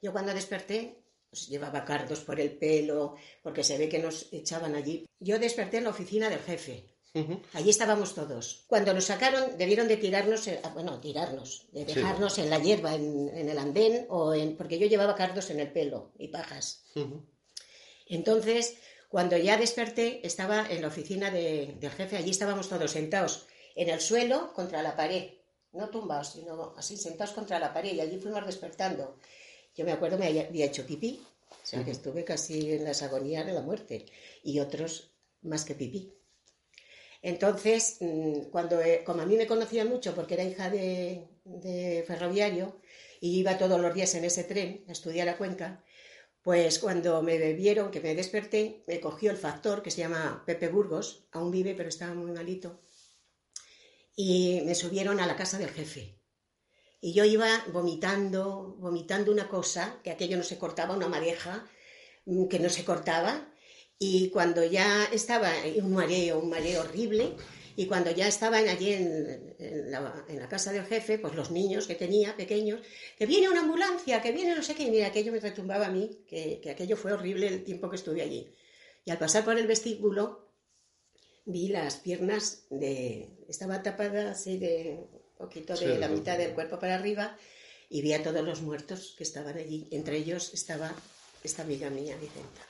Yo cuando desperté, pues llevaba cardos por el pelo, porque se ve que nos echaban allí. Yo desperté en la oficina del jefe. Allí estábamos todos. Cuando nos sacaron, debieron de tirarnos, eh, ah, bueno, tirarnos, de dejarnos en la hierba, en, el andén, o en, porque yo llevaba cardos en el pelo y pajas. Entonces, cuando ya desperté, estaba en la oficina del jefe, allí estábamos todos sentados en el suelo contra la pared, no tumbados, sino así sentados contra la pared, y allí fuimos despertando. Yo me acuerdo, me había hecho pipí, o sea que estuve casi en las agonías de la muerte, y otros más que pipí. Entonces, mm, cuando, eh, como a mí me conocían mucho porque era hija de, de ferroviario y iba todos los días en ese tren a estudiar a Cuenca, pues cuando me vieron que me desperté, me cogió el factor que se llama Pepe Burgos, aún vive pero estaba muy malito, y me subieron a la casa del jefe. Y yo iba vomitando, vomitando una cosa, que aquello no se cortaba, una mareja mm, que no se cortaba, y cuando ya estaba un mareo, un mareo horrible, y cuando ya estaban allí en, la, casa del jefe, pues los niños que tenía, pequeños, que viene una ambulancia, que viene no sé qué, y mira, aquello me retumbaba a mí, que, aquello fue horrible el tiempo que estuve allí. Y al pasar por el vestíbulo, vi las piernas de... Estaba tapada así de poquito de la mitad del cuerpo para arriba, y vi a todos los muertos que estaban allí. Entre ellos estaba esta amiga mía, Vicenta.